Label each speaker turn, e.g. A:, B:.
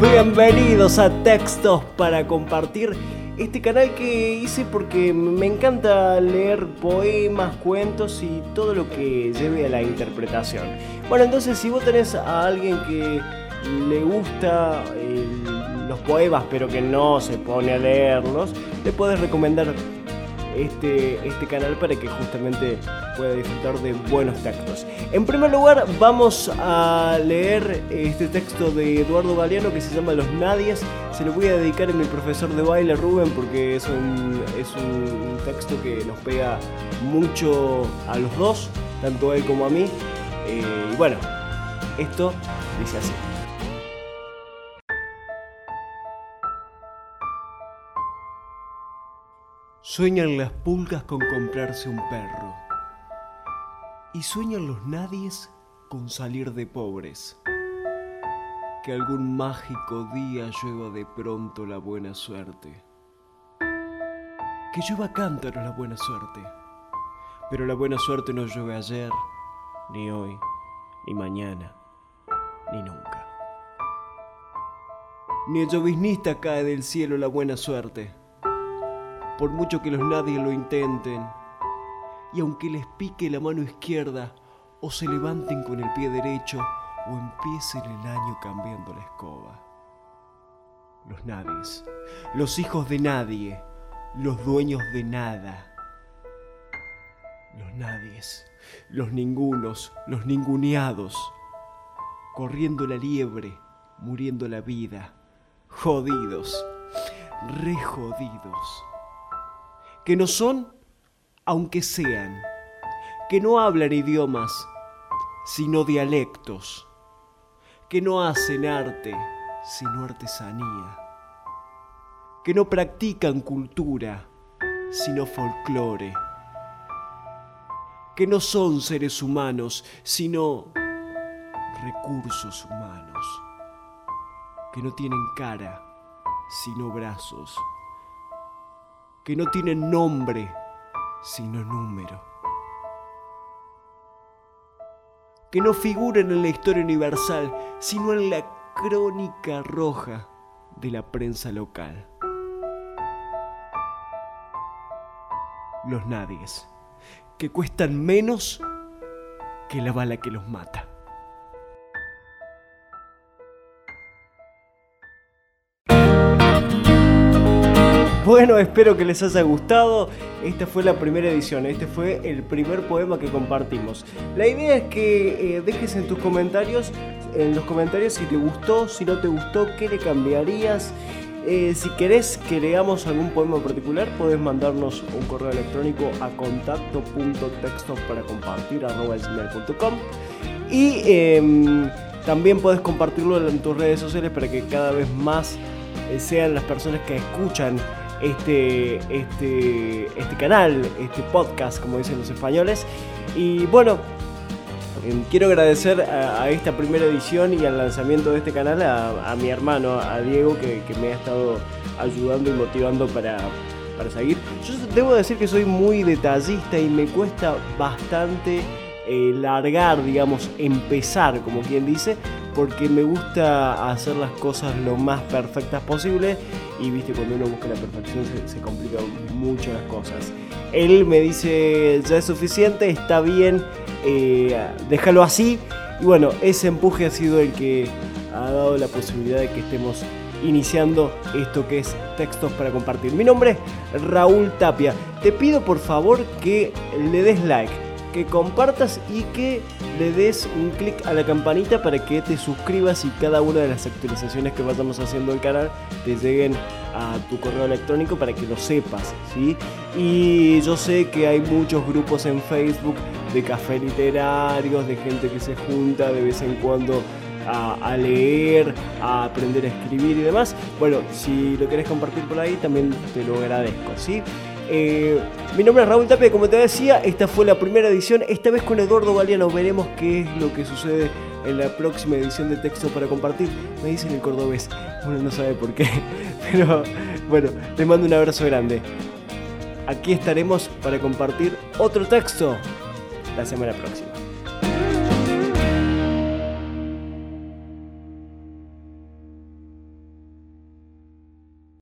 A: Bienvenidos a Textos para Compartir, este canal que hice porque me encanta leer poemas, cuentos y todo lo que lleve a la interpretación. Bueno, entonces si vos tenés a alguien que le gusta eh, los poemas pero que no se pone a leerlos, le puedes recomendar este, este canal para que justamente pueda disfrutar de buenos textos. En primer lugar, vamos a leer este texto de Eduardo Galeano que se llama Los Nadies. Se lo voy a dedicar a mi profesor de baile, Rubén, porque es un, es un texto que nos pega mucho a los dos, tanto a él como a mí. Eh, y bueno, esto dice así. Sueñan las pulgas con comprarse un perro. Y sueñan los nadies con salir de pobres. Que algún mágico día llueva de pronto la buena suerte. Que llueva cántaro la buena suerte. Pero la buena suerte no llueve ayer, ni hoy, ni mañana, ni nunca. Ni el lloviznista cae del cielo la buena suerte por mucho que los nadie lo intenten. Y aunque les pique la mano izquierda, o se levanten con el pie derecho, o empiecen el año cambiando la escoba. Los nadies, los hijos de nadie, los dueños de nada. Los nadies, los ningunos, los ninguneados, corriendo la liebre, muriendo la vida, jodidos, re jodidos que no son, aunque sean, que no hablan idiomas, sino dialectos, que no hacen arte, sino artesanía, que no practican cultura, sino folclore, que no son seres humanos, sino recursos humanos, que no tienen cara, sino brazos que no tienen nombre, sino número. Que no figuran en la historia universal, sino en la crónica roja de la prensa local. Los nadies, que cuestan menos que la bala que los mata. Bueno, espero que les haya gustado. Esta fue la primera edición, este fue el primer poema que compartimos. La idea es que eh, dejes en tus comentarios, en los comentarios si te gustó, si no te gustó, qué le cambiarías. Eh, si querés que leamos algún poema particular, podés mandarnos un correo electrónico a contacto.textos para compartir y em, también podés compartirlo en tus redes sociales para que cada vez más eh, sean las personas que escuchan este, este, este canal, este podcast, como dicen los españoles. Y bueno, em, quiero agradecer a, esta primera edición y al lanzamiento de este canal a, mi hermano, a Diego, que, me ha estado ayudando y motivando para, para seguir. Yo debo decir que soy muy detallista y me cuesta bastante eh, largar, digamos, empezar, como quien dice, porque me gusta hacer las cosas lo más perfectas posible y viste cuando uno busca la perfección se, complican mucho las cosas. Él me dice ya es suficiente, está bien, eh, déjalo así y bueno, ese empuje ha sido el que ha dado la posibilidad de que estemos iniciando esto que es textos para compartir. Mi nombre es Raúl Tapia. Te pido por favor que le des like que compartas y que le des un clic a la campanita para que te suscribas y cada una de las actualizaciones que vayamos haciendo el canal te lleguen a tu correo electrónico para que lo sepas, ¿sí? Y yo sé que hay muchos grupos en Facebook de café literarios, de gente que se junta de vez en cuando a, leer, a aprender a escribir y demás. Bueno, si lo querés compartir por ahí, también te lo agradezco, ¿sí? Eh, mi nombre es Raúl Tapia, como te decía, esta fue la primera edición, esta vez con Eduardo Galeano, veremos qué es lo que sucede en la próxima edición de texto para compartir. Me dicen el cordobés, uno no sabe por qué, pero bueno, te mando un abrazo grande. Aquí estaremos para compartir otro texto la semana próxima.